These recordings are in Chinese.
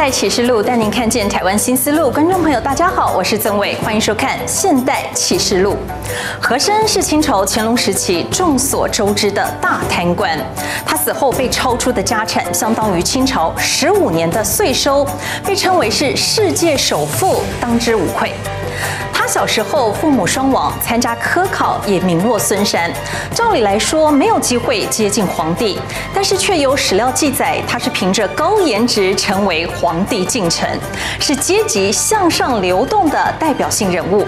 代启示录带您看见台湾新思路。观众朋友，大家好，我是曾伟，欢迎收看《现代启示录》。和珅是清朝乾隆时期众所周知的大贪官，他死后被抄出的家产相当于清朝十五年的税收，被称为是世界首富，当之无愧。小时候父母双亡，参加科考也名落孙山。照理来说没有机会接近皇帝，但是却有史料记载，他是凭着高颜值成为皇帝进臣，是阶级向上流动的代表性人物。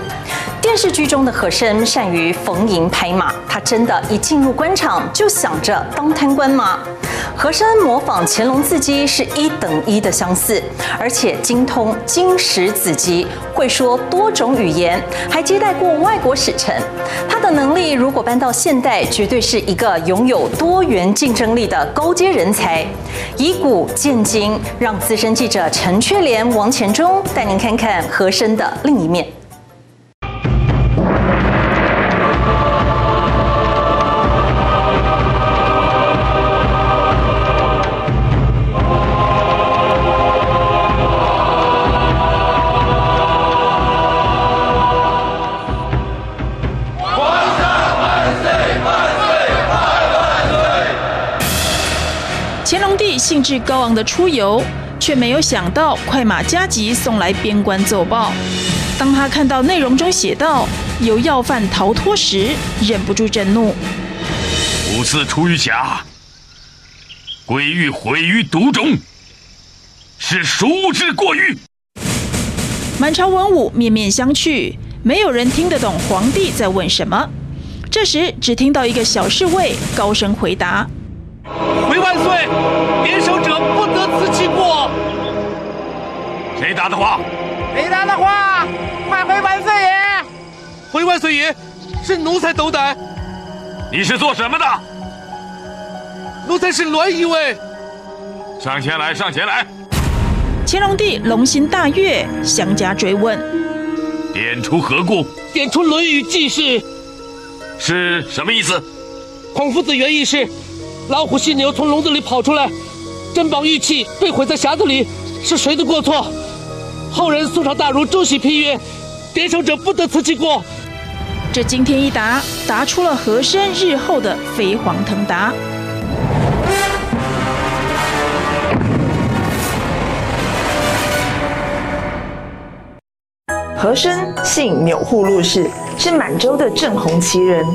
电视剧中的和珅善于逢迎拍马，他真的一进入官场就想着当贪官吗？和珅模仿乾隆字迹是一等一的相似，而且精通经史子集，会说多种语言，还接待过外国使臣。他的能力如果搬到现代，绝对是一个拥有多元竞争力的高阶人才。以古鉴今，让资深记者陈雀莲、王前忠带您看看和珅的另一面。兴致高昂的出游，却没有想到快马加急送来边关奏报。当他看到内容中写道有要犯逃脱时，忍不住震怒：“五次出于甲，贵欲毁于毒中，是孰之过虞？”满朝文武面面相觑，没有人听得懂皇帝在问什么。这时，只听到一个小侍卫高声回答。回万岁！点首者不得辞其过。谁答的话？谁答的话？快回万岁爷！回万岁爷，是奴才斗胆。你是做什么的？奴才是栾仪尉。上前来，上前来。乾隆帝龙心大悦，相加追问：点出何故？点出《论语》记事。是什么意思？孔夫子原意是。老虎、犀牛从笼子里跑出来，珍宝玉器被毁在匣子里，是谁的过错？后人宋朝大儒周喜批曰：“点首者不得辞其过。”这今天一答，答出了和珅日后的飞黄腾达。和珅姓钮祜禄氏，是满洲的正红旗人。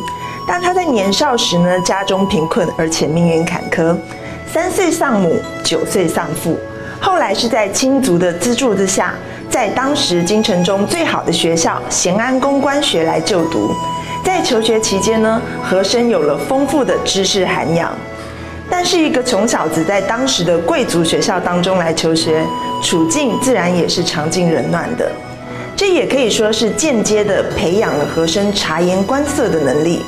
但他在年少时呢，家中贫困，而且命运坎坷，三岁丧母，九岁丧父。后来是在亲族的资助之下，在当时京城中最好的学校咸安宫官学来就读。在求学期间呢，和珅有了丰富的知识涵养。但是一个穷小子在当时的贵族学校当中来求学，处境自然也是尝尽冷暖的。这也可以说是间接的培养了和珅察言观色的能力。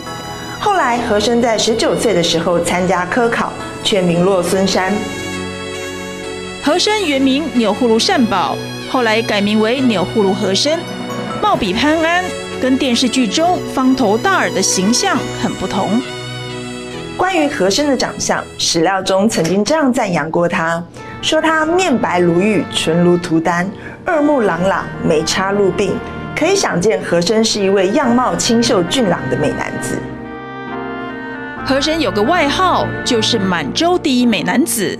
后来，和珅在十九岁的时候参加科考，却名落孙山。和珅原名钮祜禄善宝，后来改名为钮祜禄和珅，貌比潘安，跟电视剧中方头大耳的形象很不同。关于和珅的长相，史料中曾经这样赞扬过他，说他面白如玉，唇如涂丹，二目朗朗，眉插入鬓，可以想见和珅是一位样貌清秀俊朗的美男子。和珅有个外号，就是满洲第一美男子。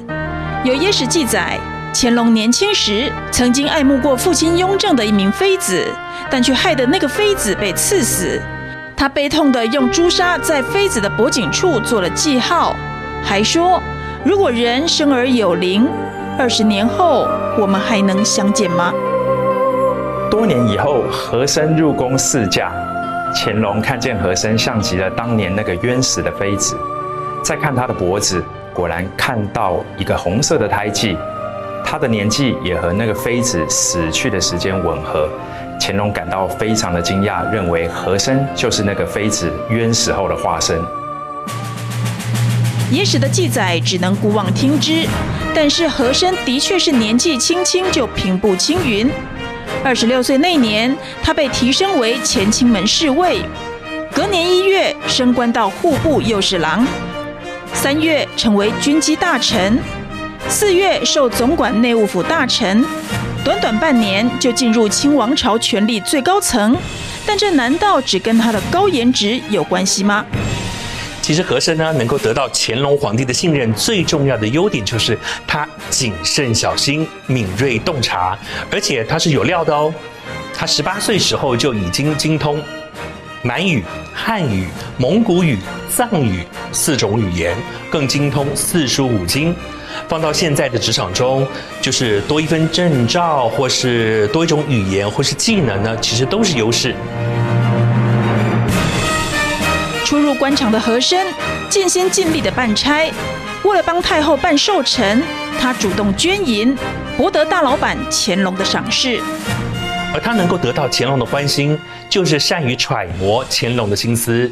有野史记载，乾隆年轻时曾经爱慕过父亲雍正的一名妃子，但却害得那个妃子被赐死。他悲痛地用朱砂在妃子的脖颈处做了记号，还说：“如果人生而有灵，二十年后我们还能相见吗？”多年以后，和珅入宫侍驾。乾隆看见和珅像极了当年那个冤死的妃子，再看他的脖子，果然看到一个红色的胎记，他的年纪也和那个妃子死去的时间吻合。乾隆感到非常的惊讶，认为和珅就是那个妃子冤死后的化身。野史的记载只能姑妄听之，但是和珅的确是年纪轻轻就平步青云。二十六岁那年，他被提升为乾清门侍卫，隔年一月升官到户部右侍郎，三月成为军机大臣。四月受总管内务府大臣，短短半年就进入清王朝权力最高层。但这难道只跟他的高颜值有关系吗？其实和珅呢，能够得到乾隆皇帝的信任，最重要的优点就是他谨慎小心、敏锐洞察，而且他是有料的哦。他十八岁时候就已经精通满语、汉语、蒙古语、藏语四种语言，更精通四书五经。放到现在的职场中，就是多一份证照，或是多一种语言，或是技能呢，其实都是优势。初入官场的和珅，尽心尽力的办差，为了帮太后办寿辰，他主动捐银，博得大老板乾隆的赏识。而他能够得到乾隆的欢心，就是善于揣摩乾隆的心思。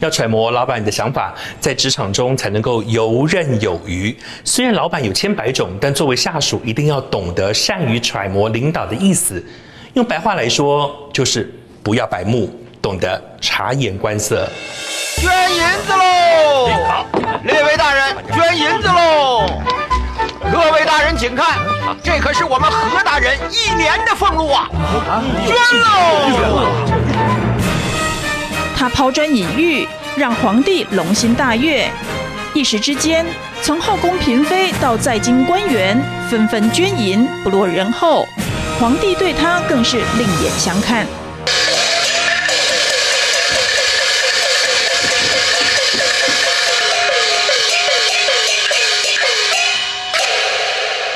要揣摩老板的想法，在职场中才能够游刃有余。虽然老板有千百种，但作为下属，一定要懂得善于揣摩领导的意思。用白话来说，就是不要白目，懂得察言观色。捐银子喽！好，列位大人，捐银子喽！各位大人请看，这可是我们何大人一年的俸禄啊！捐喽！他抛砖引玉，让皇帝龙心大悦。一时之间，从后宫嫔妃到在京官员，纷纷捐银，不落人后。皇帝对他更是另眼相看。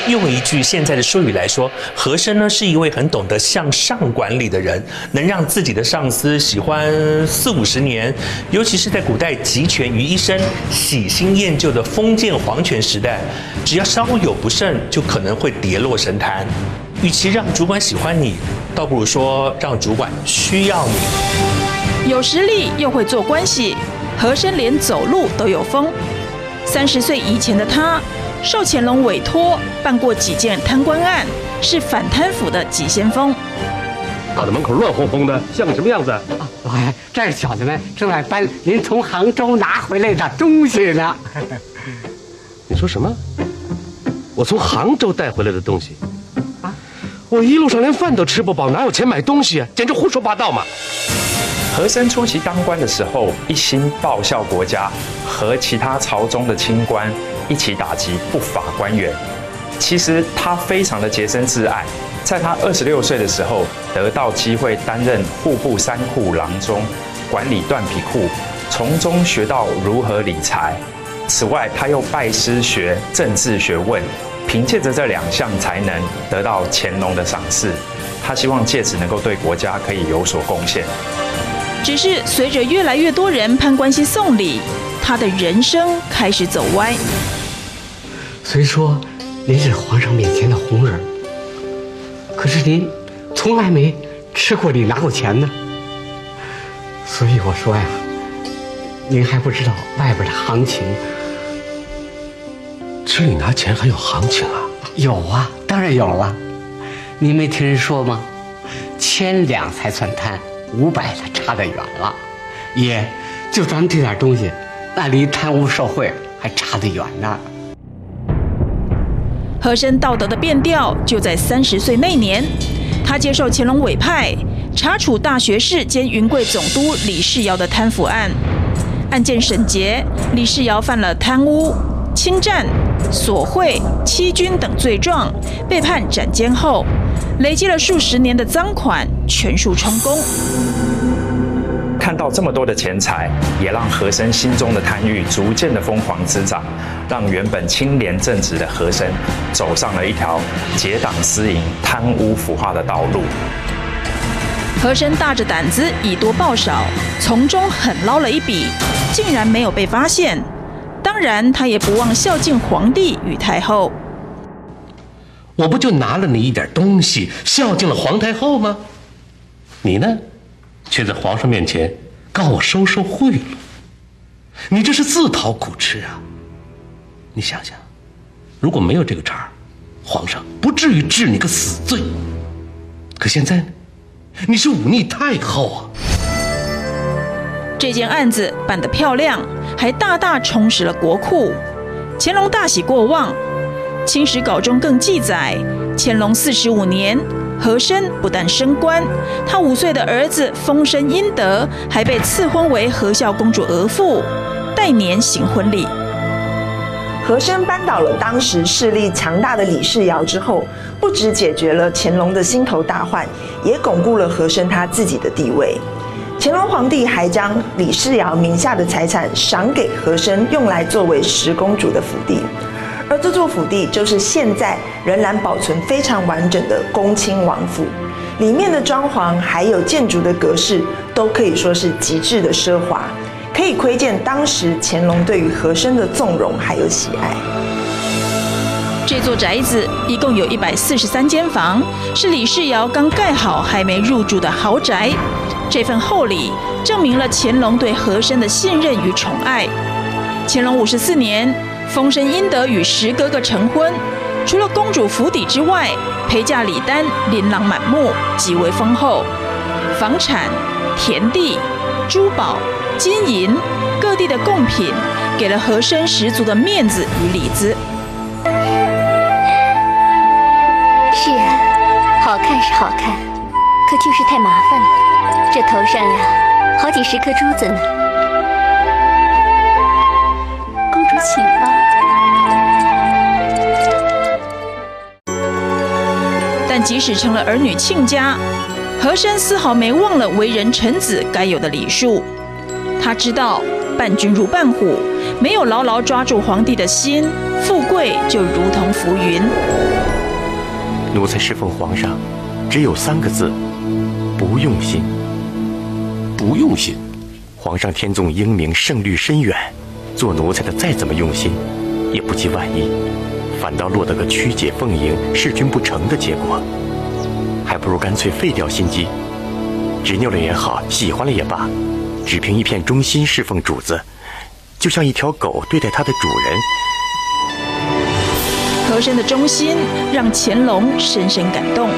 用一句现在的术语来说，和珅呢是一位很懂得向上管理的人，能让自己的上司喜欢四五十年。尤其是在古代集权于一身、喜新厌旧的封建皇权时代，只要稍有不慎，就可能会跌落神坛。与其让主管喜欢你，倒不如说让主管需要你。有实力又会做关系，和珅连走路都有风。三十岁以前的他。受乾隆委托办过几件贪官案，是反贪腐的急先锋。搞得门口乱哄哄的，像个什么样子？老爷，这小子们正在搬您从杭州拿回来的东西呢。你说什么？我从杭州带回来的东西？啊！我一路上连饭都吃不饱，哪有钱买东西啊？简直胡说八道嘛！和珅初期当官的时候，一心报效国家，和其他朝中的清官。一起打击不法官员。其实他非常的洁身自爱。在他二十六岁的时候，得到机会担任户部三库郎中，管理缎皮库，从中学到如何理财。此外，他又拜师学政治学问，凭借着这两项才能，得到乾隆的赏识。他希望借此能够对国家可以有所贡献。只是随着越来越多人攀关系送礼，他的人生开始走歪。虽说您是皇上面前的红人，可是您从来没吃过里拿过钱呢。所以我说呀，您还不知道外边的行情。吃里拿钱还有行情啊？有啊，当然有了。您没听人说吗？千两才算贪，五百的差得远了。爷，就咱们这点东西，那离贪污受贿还差得远呢。和珅道德的变调就在三十岁那年，他接受乾隆委派查处大学士兼云贵总督李世尧的贪腐案。案件审结，李世尧犯了贪污、侵占、索贿、欺君等罪状，被判斩监后，累积了数十年的赃款全数充公。看到这么多的钱财，也让和珅心中的贪欲逐渐的疯狂滋长，让原本清廉正直的和珅走上了一条结党私营、贪污腐化的道路。和珅大着胆子以多报少，从中狠捞了一笔，竟然没有被发现。当然，他也不忘孝敬皇帝与太后。我不就拿了你一点东西，孝敬了皇太后吗？你呢？却在皇上面前告我收受贿赂，你这是自讨苦吃啊！你想想，如果没有这个茬儿，皇上不至于治你个死罪。可现在呢，你是忤逆太后啊！这件案子办得漂亮，还大大充实了国库。乾隆大喜过望，《清史稿》中更记载，乾隆四十五年，和珅不但升官，他五岁的儿子丰绅殷德还被赐婚为和孝公主额驸，待年行婚礼。和珅扳倒了当时势力强大的李世尧之后，不止解决了乾隆的心头大患，也巩固了和珅他自己的地位。乾隆皇帝还将李世尧名下的财产赏给和珅，用来作为十公主的府邸。而这座府邸就是现在仍然保存非常完整的恭亲王府，里面的装潢还有建筑的格式都可以说是极致的奢华。可以窥见当时乾隆对于和珅的纵容还有喜爱。这座宅子一共有一百四十三间房，是李世尧刚盖好还没入住的豪宅。这份厚礼证明了乾隆对和珅的信任与宠爱。乾隆五十四年，丰绅殷德与十哥哥成婚，除了公主府邸之外，陪嫁礼单琳琅满目，极为丰厚，房产、田地、珠宝。金银各地的贡品，给了和珅十足的面子与里子。是啊，好看是好看，可就是太麻烦了。这头上呀，好几十颗珠子呢。公主请吧。但即使成了儿女亲家，和珅丝毫没忘了为人臣子该有的礼数。他知道伴君如伴虎，没有牢牢抓住皇帝的心，富贵就如同浮云。奴才侍奉皇上，只有三个字：不用心。不用心。皇上天纵英明，圣虑深远，做奴才的再怎么用心，也不及万一，反倒落得个曲解奉迎、事君不成的结果。还不如干脆废掉心机，执拗了也好，喜欢了也罢。只凭一片忠心侍奉主子，就像一条狗对待它的主人。和珅的忠心让乾隆深深感动。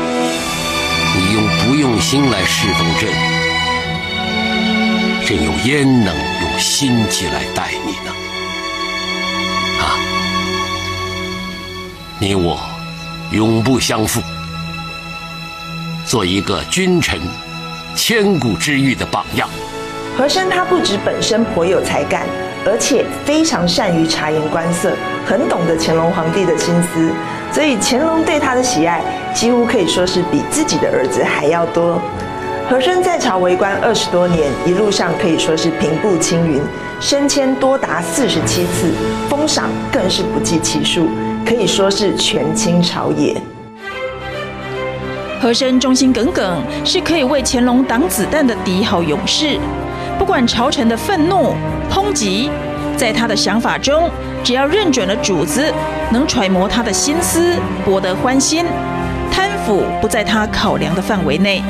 你用不用心来侍奉朕，朕又焉能用心机来待你呢？啊！你我永不相负，做一个君臣千古之誉的榜样。和珅他不止本身颇有才干，而且非常善于察言观色，很懂得乾隆皇帝的心思，所以乾隆对他的喜爱几乎可以说是比自己的儿子还要多。和珅在朝为官二十多年，一路上可以说是平步青云，升迁多达四十七次，封赏更是不计其数，可以说是权倾朝野。和珅忠心耿耿，是可以为乾隆挡子弹的第一号勇士。不管朝臣的愤怒、抨击，在他的想法中，只要认准了主子，能揣摩他的心思，博得欢心，贪腐不在他考量的范围内。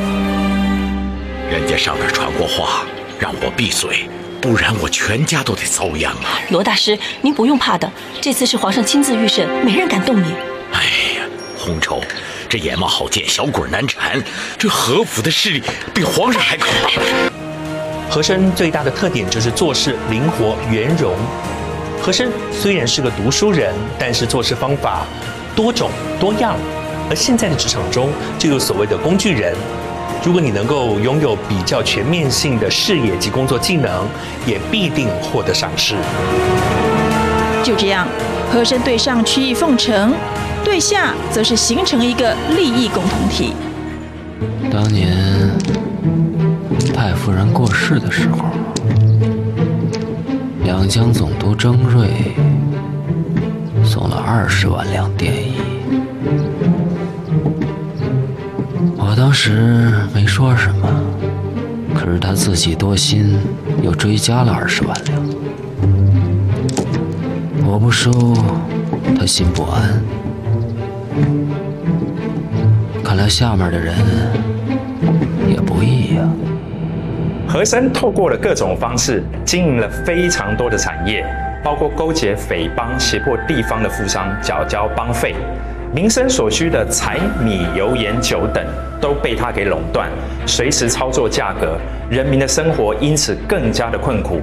人家上面传过话，让我闭嘴，不然我全家都得遭殃啊！罗大师，您不用怕的，这次是皇上亲自御审，没人敢动你。哎呀，红绸，这眼冒好剑，小鬼难缠，这和府的势力比皇上还可怕。和珅最大的特点就是做事灵活圆融。和珅虽然是个读书人，但是做事方法多种多样。而现在的职场中就有所谓的工具人。如果你能够拥有比较全面性的视野及工作技能，也必定获得赏识。就这样，和珅对上曲意奉承，对下则是形成一个利益共同体。当年。太夫人过世的时候，两江总督征瑞送了二十万两奠衣。我当时没说什么，可是他自己多心，又追加了二十万两。我不收，他心不安。看来下面的人也不易呀。和珅透过了各种方式经营了非常多的产业，包括勾结匪帮、胁迫地方的富商缴交帮费，民生所需的柴米油盐酒等都被他给垄断，随时操作价格，人民的生活因此更加的困苦，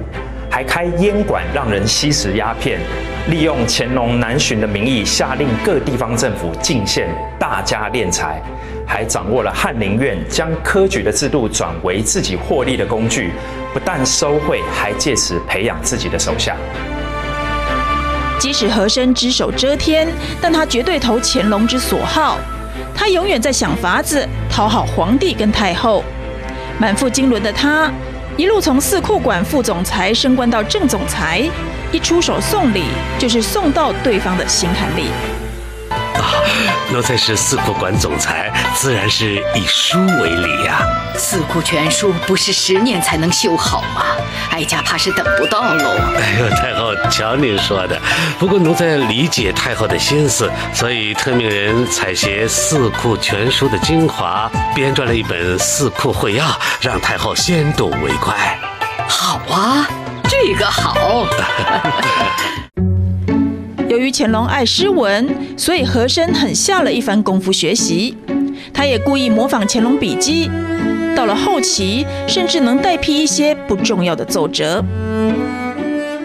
还开烟馆让人吸食鸦片，利用乾隆南巡的名义，下令各地方政府进献大加敛财，还掌握了翰林院，将科举的制度转为自己获利的工具，不但收贿，还借此培养自己的手下。即使和珅只手遮天，但他绝对投乾隆之所好。他永远在想法子讨好皇帝跟太后。满腹经纶的他，一路从四库馆副总裁升官到正总裁，一出手送礼就是送到对方的心坎里。啊奴才是四库馆总裁，自然是以书为礼呀、啊。四库全书不是十年才能修好吗？哀家怕是等不到喽。哎呦，太后，瞧您说的。不过奴才理解太后的心思，所以特命人采撷四库全书的精华，编撰了一本《四库会要》，让太后先睹为快。好啊，这个好。由于乾隆爱诗文，所以和珅很下了一番功夫学习。他也故意模仿乾隆笔迹，到了后期，甚至能代批一些不重要的奏折。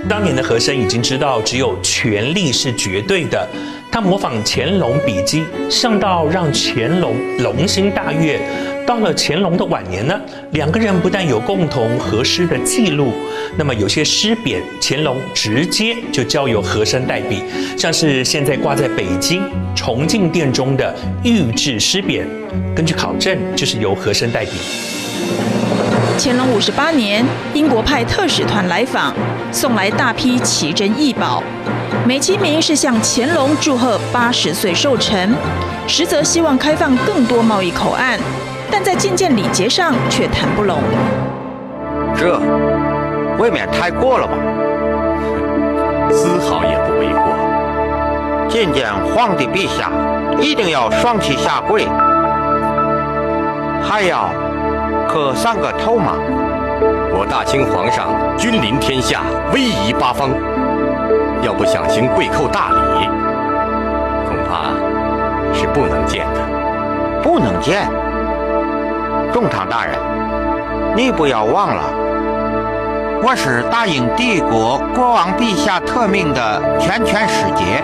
当年的和珅已经知道，只有权力是绝对的。他模仿乾隆笔迹，上到让乾隆龙心大悦。到了乾隆的晚年呢，两个人不但有共同和诗的记录，那么有些诗匾，乾隆直接就交由和珅代笔，像是现在挂在北京崇敬殿中的御制诗匾，根据考证就是由和珅代笔。乾隆五十八年，英国派特使团来访，送来大批奇珍异宝，美其名是向乾隆祝贺八十岁寿辰，实则希望开放更多贸易口岸。但在觐见礼节上却谈不拢，这未免太过了吧？丝毫也不为过。觐见皇帝陛下，一定要双膝下跪，还要磕三个头嘛？我大清皇上君临天下，威仪八方，要不想行跪叩大礼，恐怕是不能见的。不能见。中堂大人，你不要忘了，我是大英帝国国王陛下特命的全权使节。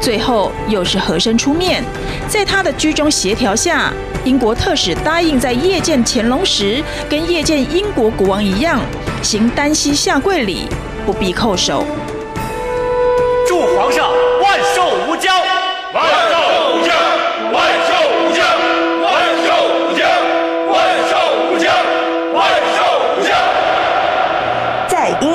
最后又是和珅出面，在他的居中协调下，英国特使答应在夜见乾隆时，跟夜见英国国王一样，行单膝下跪礼，不必叩首。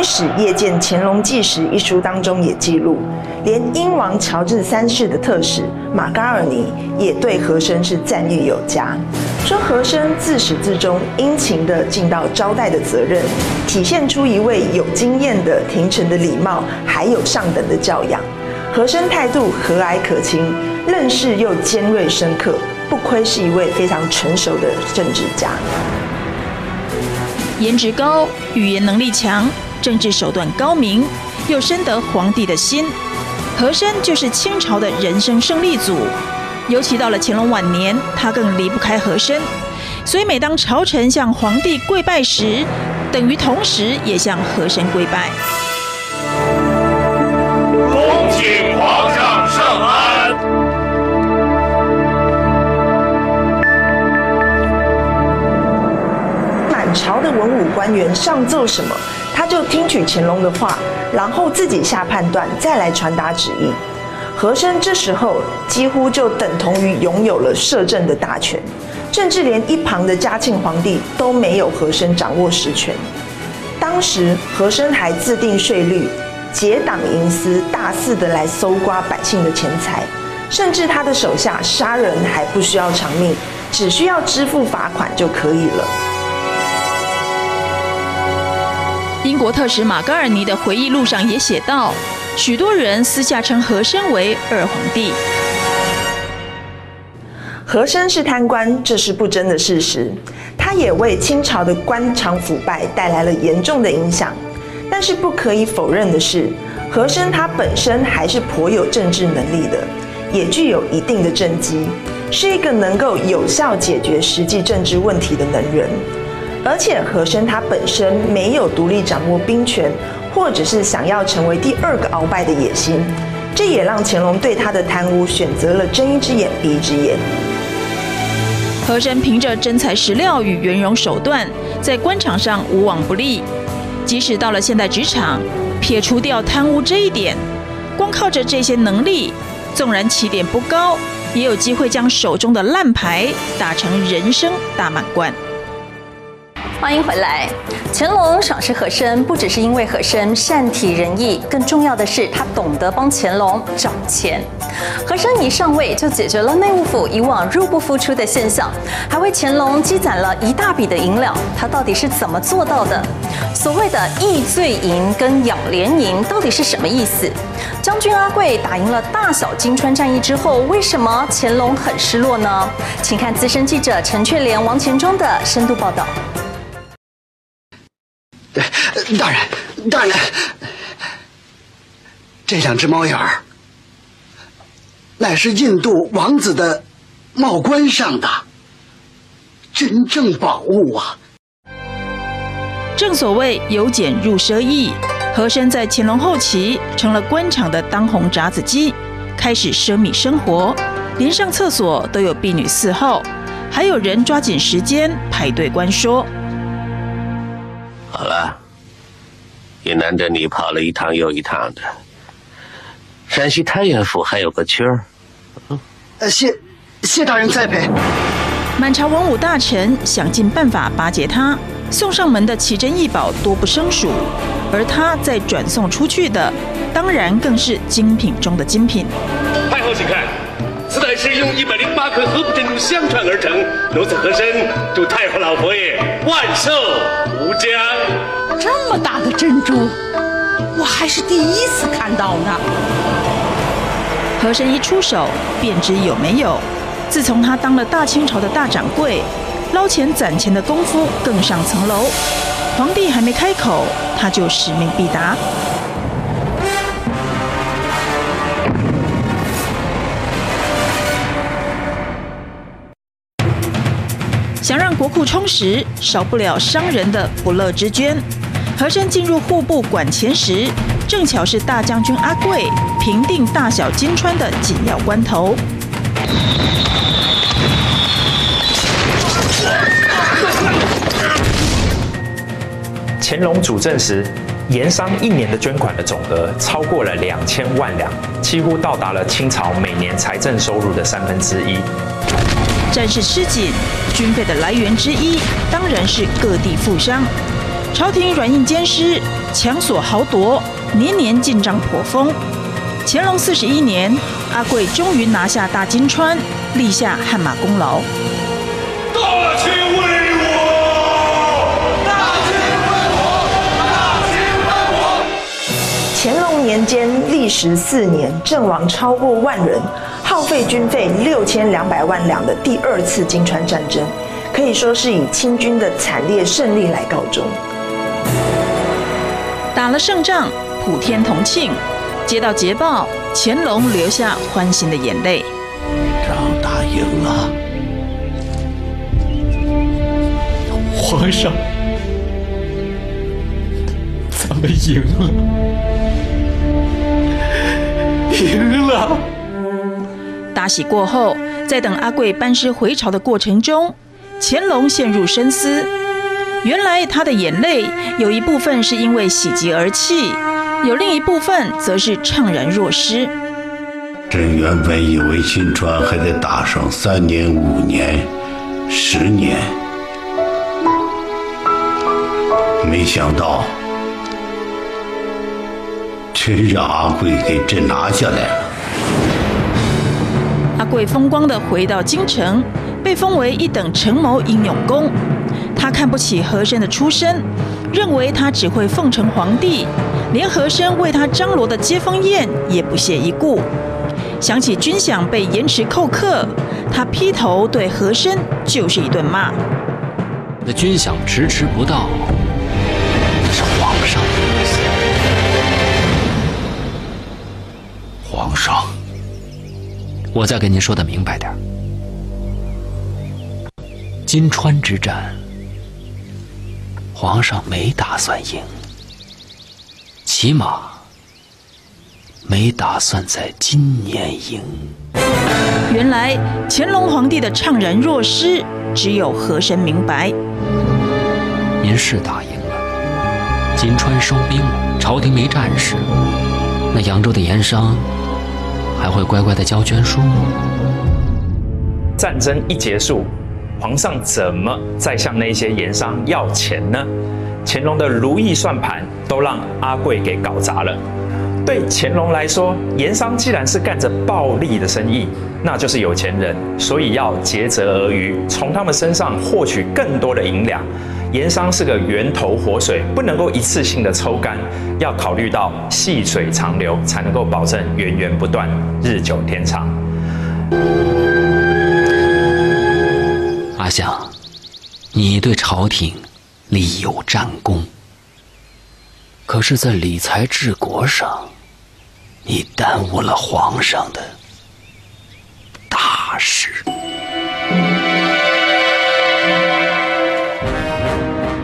史夜见乾隆纪实》一书当中也记录，连英王乔治三世的特使马嘎尔尼也对和珅是赞誉有加，说和珅自始至终殷勤地尽到招待的责任，体现出一位有经验的廷臣的礼貌，还有上等的教养。和珅态度和蔼可亲，认识又尖锐深刻，不愧是一位非常成熟的政治家。颜值高，语言能力强。政治手段高明，又深得皇帝的心，和珅就是清朝的人生胜利组。尤其到了乾隆晚年，他更离不开和珅，所以每当朝臣向皇帝跪拜时，等于同时也向和珅跪拜。恭请皇上圣安。满朝的文武官员上奏什么？他就听取乾隆的话，然后自己下判断，再来传达旨意。和珅这时候几乎就等同于拥有了摄政的大权，甚至连一旁的嘉庆皇帝都没有和珅掌握实权。当时和珅还制定税率，结党营私，大肆的来搜刮百姓的钱财，甚至他的手下杀人还不需要偿命，只需要支付罚款就可以了。英国特使马嘎尔尼的回忆录上也写道，许多人私下称和珅为二皇帝。和珅是贪官，这是不争的事实。他也为清朝的官场腐败带来了严重的影响。但是不可以否认的是，和珅他本身还是颇有政治能力的，也具有一定的政绩，是一个能够有效解决实际政治问题的能人。而且和珅他本身没有独立掌握兵权，或者是想要成为第二个鳌拜的野心，这也让乾隆对他的贪污选择了睁一只眼闭一只眼。和珅凭着真材实料与圆融手段，在官场上无往不利。即使到了现代职场，撇除掉贪污这一点，光靠着这些能力，纵然起点不高，也有机会将手中的烂牌打成人生大满贯。欢迎回来。乾隆赏识和珅，不只是因为和珅善体人意，更重要的是他懂得帮乾隆找钱。和珅一上位就解决了内务府以往入不敷出的现象，还为乾隆积攒了一大笔的银两。他到底是怎么做到的？所谓的易罪银跟养廉银到底是什么意思？将军阿贵打赢了大小金川战役之后，为什么乾隆很失落呢？请看资深记者陈雀莲、王钱忠的深度报道。大人，大人，这两只猫眼儿，乃是印度王子的帽冠上的真正宝物啊！正所谓由俭入奢易，和珅在乾隆后期成了官场的当红炸子鸡，开始奢靡生活，连上厕所都有婢女伺候，还有人抓紧时间排队观说。好了。也难得你跑了一趟又一趟的，山西太原府还有个缺儿。呃，谢谢大人栽培。满朝文武大臣想尽办法巴结他，送上门的奇珍异宝多不胜数，而他再转送出去的，当然更是精品中的精品。太后，请看，此乃是用一百零八颗合府珍珠相串而成，奴才和珅祝太后老佛爷万寿无疆。这么大的珍珠，我还是第一次看到呢。和珅一出手便知有没有。自从他当了大清朝的大掌柜，捞钱攒钱的功夫更上层楼。皇帝还没开口，他就使命必达。充实，少不了商人的不乐之捐。和珅进入户部管钱时，正巧是大将军阿贵平定大小金川的紧要关头。乾隆主政时，盐商一年的捐款的总额超过了两千万两，几乎到达了清朝每年财政收入的三分之一。战事吃紧，军费的来源之一当然是各地富商。朝廷软硬兼施，强索豪夺，年年进账颇丰。乾隆四十一年，阿贵终于拿下大金川，立下汗马功劳。大清为我，大清为我，大清为我。乾隆年间，历时四年，阵亡超过万人，耗费军费六千两百万两的第二次金川战争，可以说是以清军的惨烈胜利来告终。打了胜仗，普天同庆。接到捷报，乾隆流下欢欣的眼泪。仗打赢了，皇上，咱们赢了，赢了。大喜过后，在等阿贵班师回朝的过程中，乾隆陷入深思。原来他的眼泪有一部分是因为喜极而泣，有另一部分则是怅然若失。朕原本以为金川还得打上三年、五年、十年，没想到真让阿贵给朕拿下来了。阿贵风光的回到京城，被封为一等承谋英勇公。他看不起和珅的出身，认为他只会奉承皇帝，连和珅为他张罗的接风宴也不屑一顾。想起军饷被延迟扣客，他劈头对和珅就是一顿骂。那军饷迟迟不到，那是皇上的意思。皇上，我再跟您说的明白点。金川之战。皇上没打算赢，起码没打算在今年赢。原来乾隆皇帝的怅然若失，只有和珅明白。您是打赢了，金川收兵了，朝廷没战事，那扬州的盐商还会乖乖的交捐书吗？战争一结束，皇上怎么再向那些盐商要钱呢？乾隆的如意算盘都让阿贵给搞砸了。对乾隆来说，盐商既然是干着暴利的生意，那就是有钱人，所以要竭泽而渔，从他们身上获取更多的银两。盐商是个源头活水，不能够一次性的抽干，要考虑到细水长流，才能够保证源源不断、日久天长。阿相，你对朝廷立有战功，可是，在理财治国上，你耽误了皇上的大事。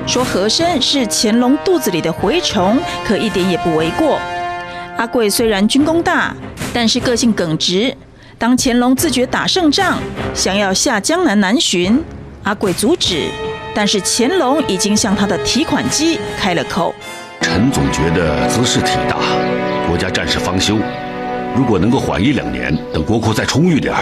说和珅是乾隆肚子里的蛔虫，可一点也不为过。阿贵虽然军功大，但是个性耿直。当乾隆自觉打胜仗，想要下江南南巡，阿贵阻止，但是乾隆已经向他的提款机开了口。臣总觉得兹事体大，国家战事方休，如果能够缓一两年，等国库再充裕点。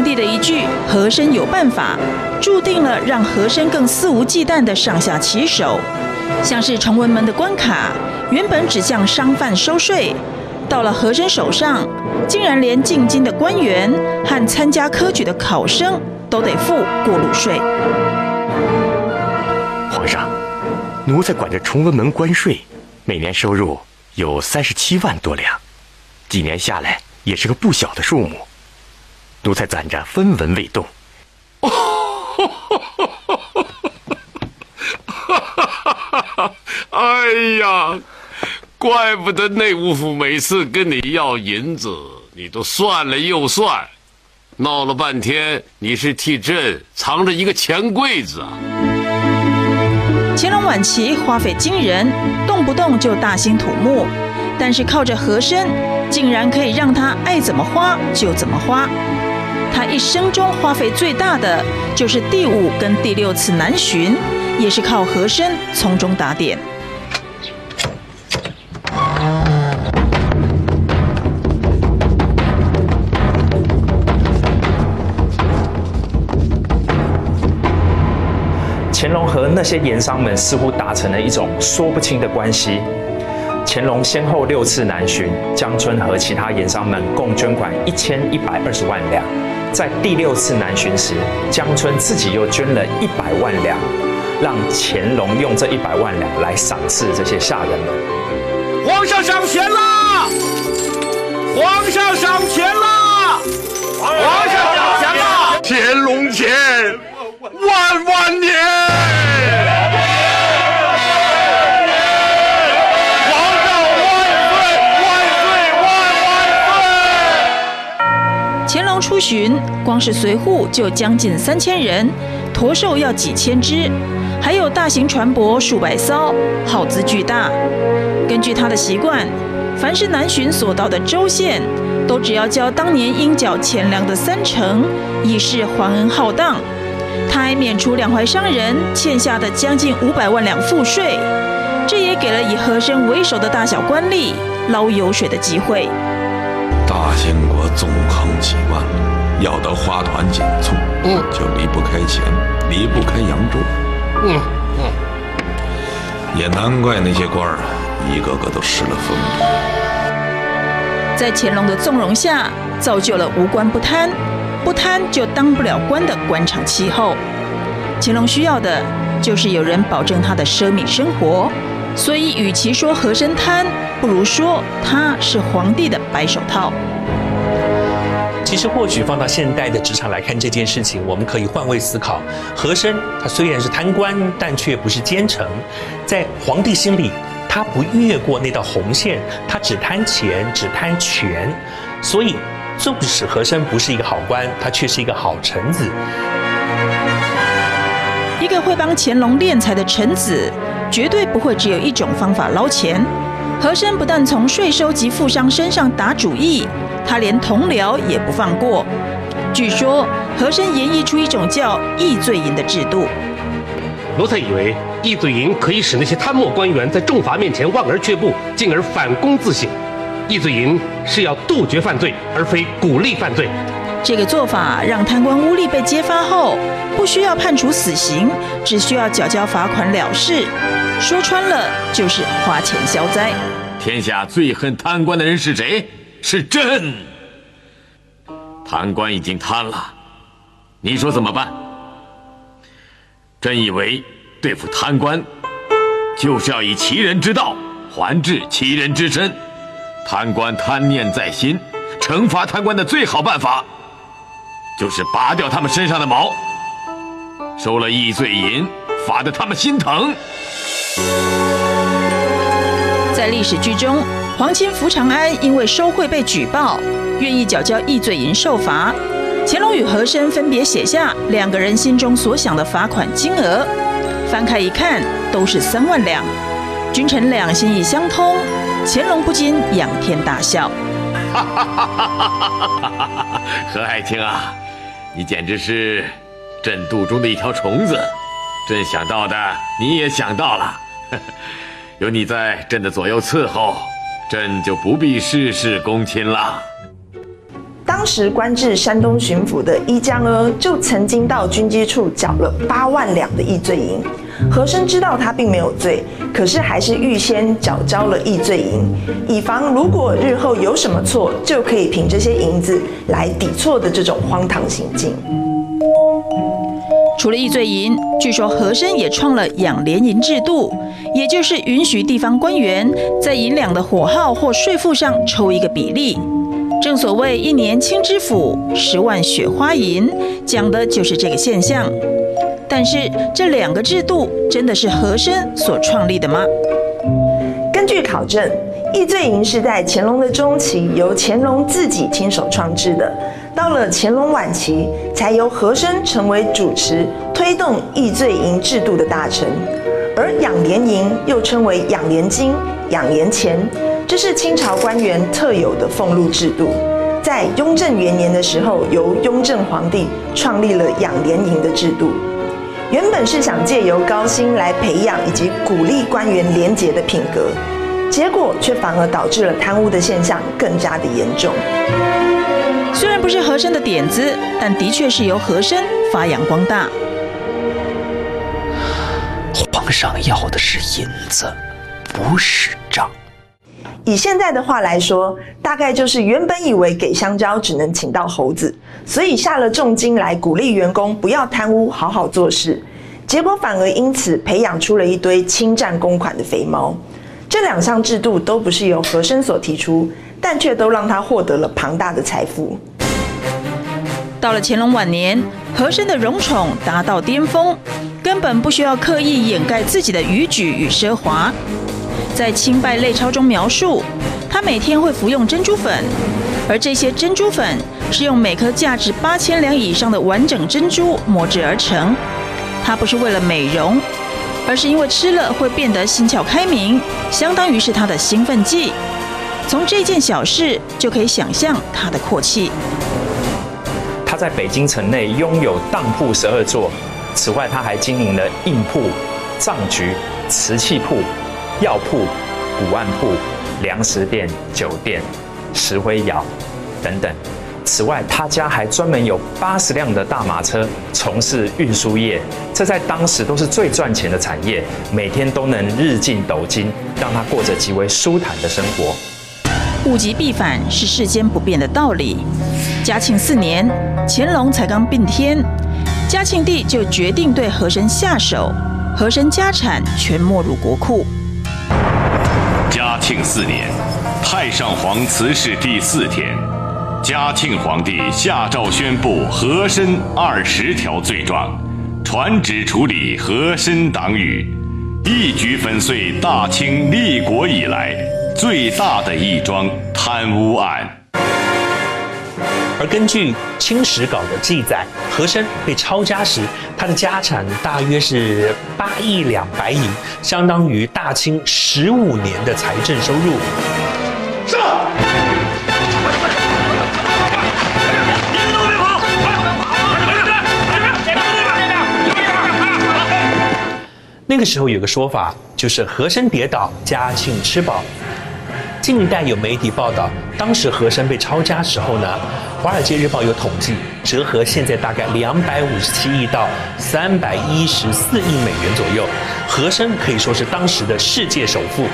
皇帝的一句“和珅有办法”，注定了让和珅更肆无忌惮地上下其手。像是崇文门的关卡，原本只向商贩收税，到了和珅手上，竟然连进京的官员和参加科举的考生都得付过路税。皇上，奴才管着崇文门关税，每年收入有三十七万多两，几年下来也是个不小的数目。奴才攒着分文未动。哎呀，怪不得内务府每次跟你要银子，你都算了又算，闹了半天你是替朕藏着一个钱柜子啊！乾隆晚期花费惊人，动不动就大兴土木，但是靠着和珅，竟然可以让他爱怎么花就怎么花。他一生中花费最大的就是第五跟第六次南巡，也是靠和珅从中打点。乾隆和那些盐商们似乎达成了一种说不清的关系。乾隆先后六次南巡，江春和其他盐商们共捐款一千一百二十万两。在第六次南巡时，江春自己又捐了一百万两，让乾隆用这一百万两来赏赐这些下人们。皇上赏钱啦！皇上赏钱啦！皇上赏钱啦！乾隆钱，万万年！巡，光是随户就将近三千人，驼兽要几千只，还有大型船舶数百艘，耗资巨大。根据他的习惯，凡是南巡所到的州县，都只要交当年应缴钱粮的三成，以示皇恩浩荡。他还免除两淮商人欠下的将近五百万两赋税，这也给了以和珅为首的大小官吏捞油水的机会。大清国纵横几万，要得花团锦簇，嗯，就离不开钱，离不开扬州，嗯嗯，也难怪那些官儿一个个都失了风度。在乾隆的纵容下，造就了无官不贪，不贪就当不了官的官场气候。乾隆需要的就是有人保证他的奢靡生活。所以，与其说和珅贪，不如说他是皇帝的白手套。其实，或许放到现代的职场来看这件事情，我们可以换位思考：和珅他虽然是贪官，但却不是奸臣。在皇帝心里，他不越过那道红线，他只贪钱，只贪权，所以纵使和珅不是一个好官，他却是一个好臣子。一个会帮乾隆敛财的臣子，绝对不会只有一种方法捞钱。和珅不但从税收及富商身上打主意，他连同僚也不放过。据说和珅研绎出一种叫易罪营的制度。奴才以为易罪营可以使那些贪墨官员在重罚面前望而却步，进而反躬自省。易罪营是要杜绝犯罪，而非鼓励犯罪。这个做法让贪官污吏被揭发后，不需要判处死刑，只需要缴交罚款了事。说穿了，就是花钱消灾。天下最恨贪官的人是谁？是朕。贪官已经贪了，你说怎么办？朕以为对付贪官，就是要以其人之道还治其人之身。贪官贪念在心，惩罚贪官的最好办法，就是拔掉他们身上的毛，收了易罪银，罚得他们心疼。在历史剧中，皇亲福长安因为收贿被举报，愿意缴交易罪银受罚。乾隆与和珅分别写下两个人心中所想的罚款金额，翻开一看，都是三万两。君臣两心意相通，乾隆不禁仰天大笑。哈哈哈哈哈！何爱卿啊，你简直是朕肚中的一条虫子。朕想到的，你也想到了。有你在朕的左右伺候，朕就不必事事躬亲了。当时官至山东巡抚的伊江阿就曾经到军机处缴了八万两的易罪银。和珅知道他并没有罪，可是还是预先缴交了易罪银，以防如果日后有什么错，就可以凭这些银子来抵错的这种荒唐行径。除了易罪银，据说和珅也创了养廉银制度，也就是允许地方官员在银两的火耗或税赋上抽一个比例。正所谓一年清知府，十万雪花银，讲的就是这个现象。但是这两个制度真的是和珅所创立的吗？根据考证，易罪银是在乾隆的中期由乾隆自己亲手创制的。到了乾隆晚期，才由和珅成为主持推动易罪银制度的大臣。而养廉银又称为养廉金、养廉钱，这是清朝官员特有的俸禄制度。在雍正元年的时候，由雍正皇帝创立了养廉银的制度。原本是想借由高薪来培养以及鼓励官员廉洁的品格，结果却反而导致了贪污的现象更加的严重。虽然不是和珅的点子，但的确是由和珅发扬光大。皇上要的是银子，不是账。以现在的话来说，大概就是原本以为给香蕉只能请到猴子，所以下了重金来鼓励员工不要贪污，好好做事，结果反而因此培养出了一堆侵占公款的肥猫。这两项制度都不是由和珅所提出。但却都让他获得了庞大的财富。到了乾隆晚年，和珅的荣宠达到巅峰，根本不需要刻意掩盖自己的逾矩与奢华。在《清拜类钞》中描述，他每天会服用珍珠粉，而这些珍珠粉是用每颗价值八千两以上的完整珍珠磨制而成。它不是为了美容，而是因为吃了会变得心窍开明，相当于是他的兴奋剂。从这件小事就可以想象他的阔气。他在北京城内拥有当铺十二座，此外他还经营了印铺、账局、瓷器铺、药铺、古玩铺、粮食店、酒店、石灰窑等等。此外，他家还专门有八十辆的大马车，从事运输业，这在当时都是最赚钱的产业，每天都能日进斗金，让他过着极为舒坦的生活。物极必反是世间不变的道理。嘉庆四年，乾隆才刚并天，嘉庆帝就决定对和珅下手，和珅家产全没入国库。嘉庆四年，太上皇辞世第四天，嘉庆皇帝下诏宣布和珅二十条罪状，传旨处理和珅党羽，一举粉碎大清立国以来最大的一桩贪污案。而根据《清史稿》的记载，和珅被抄家时，他的家产大约是八亿两白银，相当于大清十五年的财政收入。上！那个时候有个说法，就是和珅跌倒，嘉庆吃饱。近代有媒体报道，当时和珅被抄家时候呢，《华尔街日报》有统计，折合现在大概两百五十七亿到三百一十四亿美元左右。和珅可以说是当时的世界首富。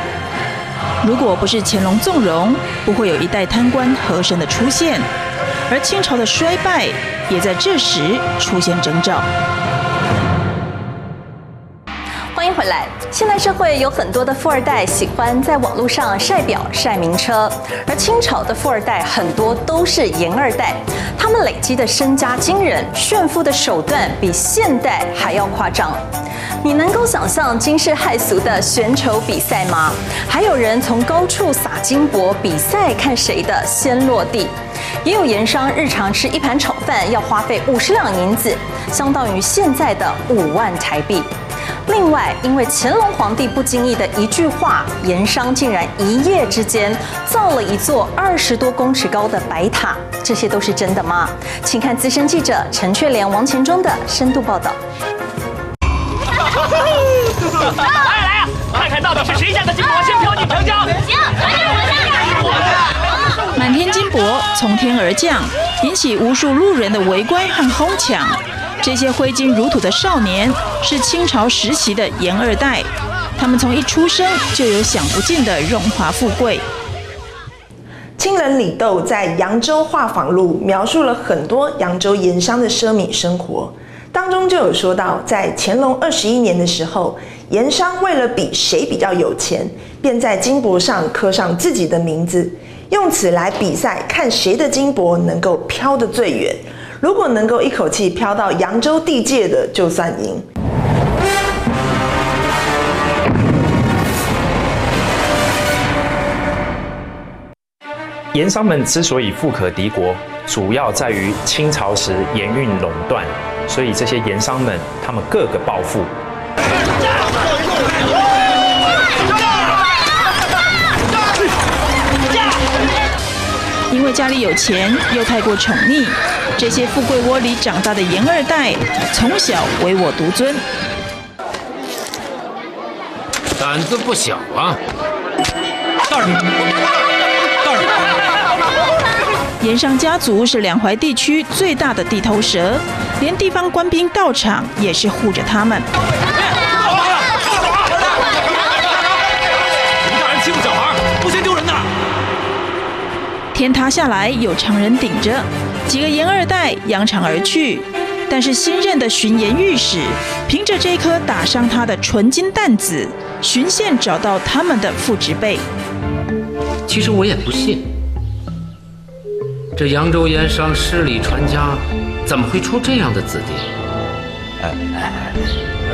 如果不是乾隆纵容，不会有一代贪官和珅的出现，而清朝的衰败也在这时出现征兆。欢迎回来。现代社会有很多的富二代喜欢在网络上晒表、晒名车，而清朝的富二代很多都是银二代，他们累积的身家惊人，炫富的手段比现代还要夸张。你能够想象惊世骇俗的选丑比赛吗？还有人从高处撒金箔比赛，看谁的先落地。也有盐商日常吃一盘炒饭要花费五十两银子，相当于现在的五万台币。另外，因为乾隆皇帝不经意的一句话，盐商竟然一夜之间造了一座二十多公尺高的白塔，这些都是真的吗？请看资深记者陈雀莲、王前忠的深度报道。来来啊，看看到底是谁家的金箔先飘进长江？行，反正我的。满天金箔从天而降，引起无数路人的围观和哄抢。这些挥金如土的少年是清朝时期的盐二代，他们从一出生就有享不尽的荣华富贵。清人李斗在《扬州画舫录》描述了很多扬州盐商的奢靡生活，当中就有说到，在乾隆二十一年的时候，盐商为了比谁比较有钱，便在金箔上刻上自己的名字，用此来比赛，看谁的金箔能够飘得最远。如果能够一口气飘到扬州地界的，就算赢。盐商们之所以富可敌国，主要在于清朝时盐运垄断，所以这些盐商们他们个个暴富。家里有钱，又太过宠溺，这些富贵窝里长大的严二代，从小唯我独尊，胆子不小啊！大人，大人，盐上家族是两淮地区最大的地头蛇，连地方官兵到场也是护着他们。天塌下来有常人顶着，几个颜二代扬长而去。但是新任的巡盐御史凭着这颗打伤他的纯金弹子，循线找到他们的父职辈。其实我也不信，这扬州盐商势力传家，怎么会出这样的子弟？哎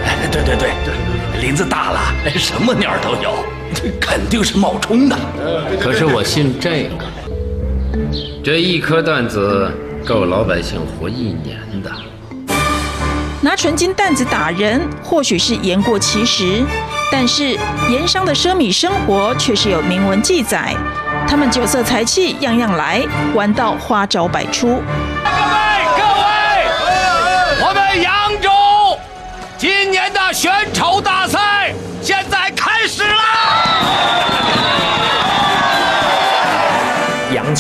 哎，对对对对，林子大了，什么鸟都有，肯定是冒充的。可是我信这个。这一颗担子够老百姓活一年的。拿纯金担子打人，或许是言过其实，但是盐商的奢靡生活却是有明文记载。他们酒色财气样样来，玩到花招百出。各位各位，我们扬州今年的选丑大赛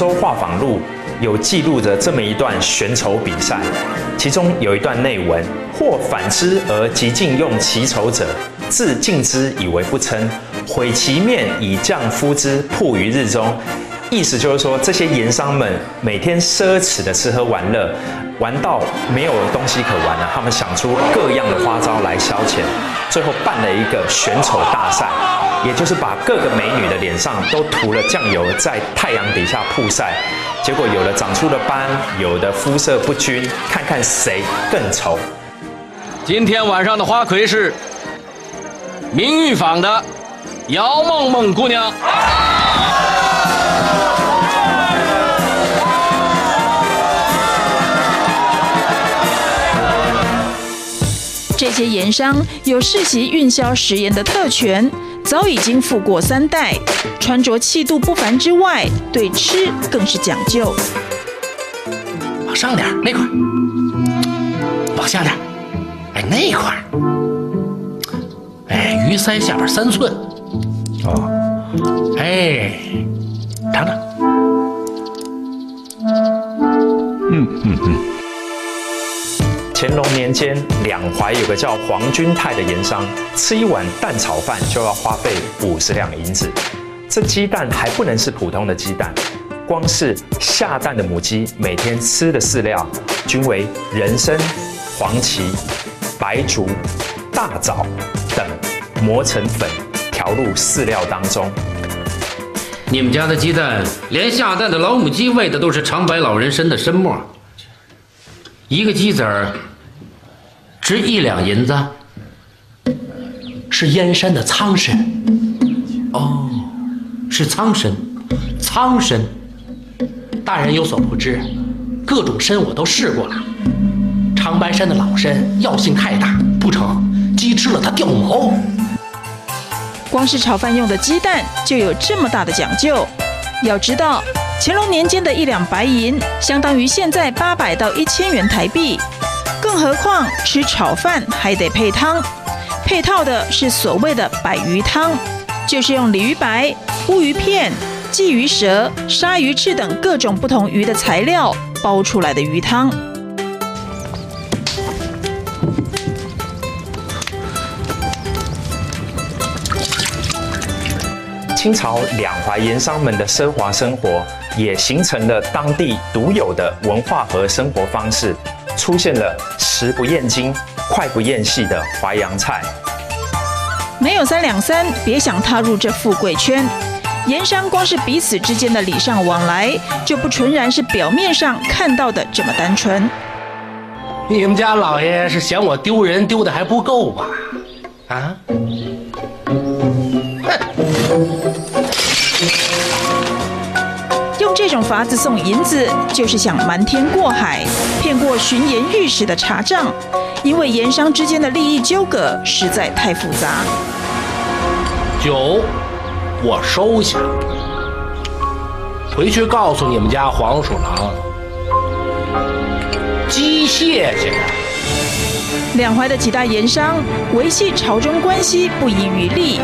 州画舫录》有记录着这么一段选筹比赛，其中有一段内文：“或反之而极尽用其筹者，自敬之以为不称，毁其面以降夫之，曝于日中。”意思就是说，这些盐商们每天奢侈的吃喝玩乐，玩到没有东西可玩了，他们想出各样的花招来消遣，最后办了一个选丑大赛。也就是把各个美女的脸上都涂了酱油，在太阳底下曝晒，结果有的长出了斑，有的肤色不均，看看谁更丑。今天晚上的花魁是明玉坊的姚梦梦姑娘。这些盐商有世袭运销食盐的特权，早已经富过三代，穿着气度不凡之外，对吃更是讲究。往上点，那块；往下点，哎，那块儿；哎，鱼鳃下边三寸。哦，哎，尝尝。嗯嗯嗯。乾隆年间，两淮有个叫黄君泰的盐商，吃一碗蛋炒饭就要花费五十两银子。这鸡蛋还不能是普通的鸡蛋，光是下蛋的母鸡每天吃的饲料均为人参、黄芪、白术、大枣等磨成粉，调入饲料当中。你们家的鸡蛋，连下蛋的老母鸡喂的都是长白老人参的参末，一个鸡子儿。值一两银子，是燕山的苍参。哦，是苍参，苍参。大人有所不知，各种参我都试过了。长白山的老参药性太大，不成，鸡吃了它掉毛。光是炒饭用的鸡蛋就有这么大的讲究。要知道，乾隆年间的一两白银，相当于现在八百到一千元台币。更何况吃炒饭还得配汤，配套的是所谓的百鱼汤，就是用鲤鱼白、乌鱼片、鲫鱼舌、鲨鱼翅等各种不同鱼的材料煲出来的鱼汤。清朝两淮盐商们的奢华生活，也形成了当地独有的文化和生活方式。出现了食不厌精、快不厌细的淮扬菜。没有三两三，别想踏入这富贵圈。盐商光是彼此之间的礼尚往来，就不纯然是表面上看到的这么单纯。你们家老爷是嫌我丢人丢的还不够吧？啊？这种法子送银子，就是想瞒天过海，骗过巡盐御史的查账。因为盐商之间的利益纠葛实在太复杂。酒，我收下。回去告诉你们家黄鼠狼，鸡谢谢。两淮的几大盐商维系朝中关系不遗余力，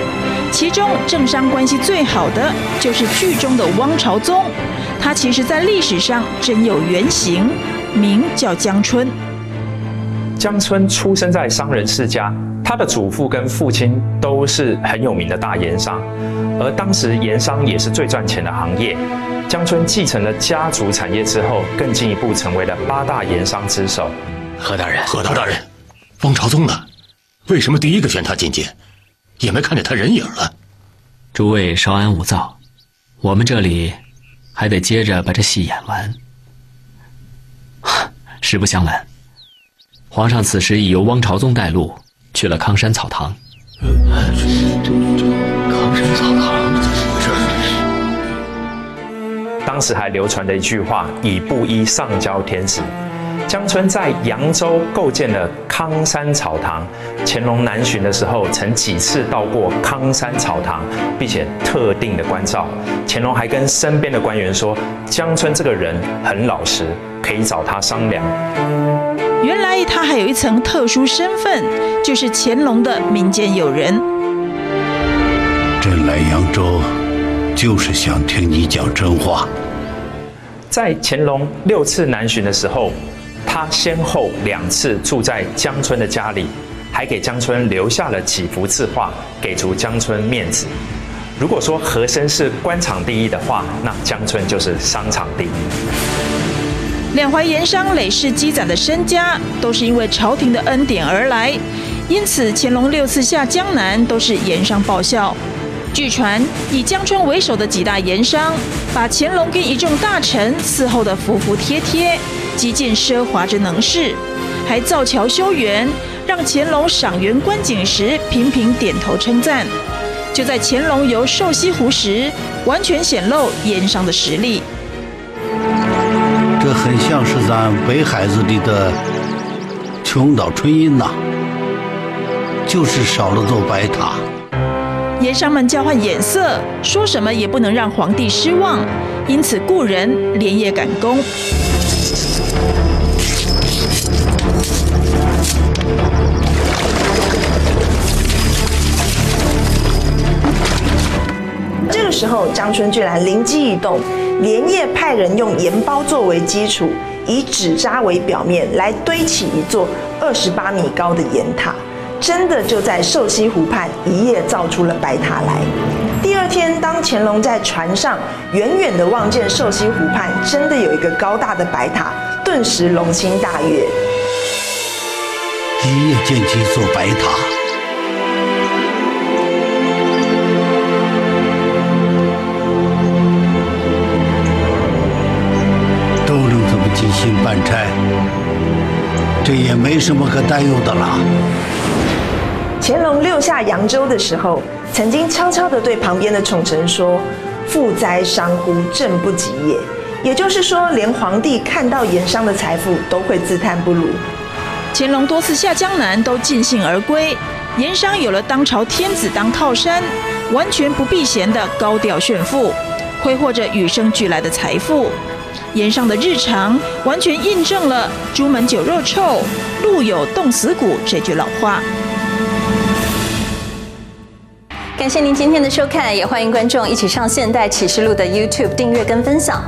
其中政商关系最好的就是剧中的汪朝宗。他其实，在历史上真有原型，名叫江春。江春出生在商人世家，他的祖父跟父亲都是很有名的大盐商，而当时盐商也是最赚钱的行业。江春继承了家族产业之后，更进一步成为了八大盐商之首。何大人，何大人，汪朝宗呢？为什么第一个选他进京，也没看见他人影了？诸位稍安勿躁，我们这里。还得接着把这戏演完。实不相瞒，皇上此时已由汪朝宗带路去了康山草堂。康山草堂怎么回事？当时还流传着一句话：“以布衣上交天子。”江村在扬州构建了康山草堂。乾隆南巡的时候，曾几次到过康山草堂，并且特定的关照。乾隆还跟身边的官员说：“江村这个人很老实，可以找他商量。”原来他还有一层特殊身份，就是乾隆的民间友人。朕来扬州，就是想听你讲真话。在乾隆六次南巡的时候。他先后两次住在江春的家里，还给江春留下了几幅字画，给足江春面子。如果说和珅是官场第一的话，那江春就是商场第一。两淮盐商累世积攒的身家，都是因为朝廷的恩典而来，因此乾隆六次下江南都是盐商报效。据传，以江春为首的几大盐商，把乾隆跟一众大臣伺候得服服帖帖，极尽奢华之能事，还造桥修园，让乾隆赏园观景时频频点头称赞。就在乾隆游瘦西湖时，完全显露盐商的实力。这很像是咱北海子里的琼岛春荫呐，就是少了座白塔。盐商们交换眼色，说什么也不能让皇帝失望，因此故人连夜赶工。这个时候，张春居然灵机一动，连夜派人用盐包作为基础，以纸扎为表面，来堆起一座二十八米高的盐塔。真的就在瘦西湖畔一夜造出了白塔来。第二天，当乾隆在船上远远的望见瘦西湖畔真的有一个高大的白塔，顿时龙心大悦。一夜建起一座白塔，都能这么精心办差，这也没什么可担忧的了。乾隆六下扬州的时候，曾经悄悄地对旁边的宠臣说：“富哉商乎，朕不及也。”也就是说，连皇帝看到盐商的财富都会自叹不如。乾隆多次下江南都尽兴而归，盐商有了当朝天子当靠山，完全不避嫌的高调炫富，挥霍着与生俱来的财富。盐商的日常完全印证了“朱门酒肉臭，路有冻死骨”这句老话。感谢您今天的收看，也欢迎观众一起上现代启示录的 YouTube 订阅跟分享。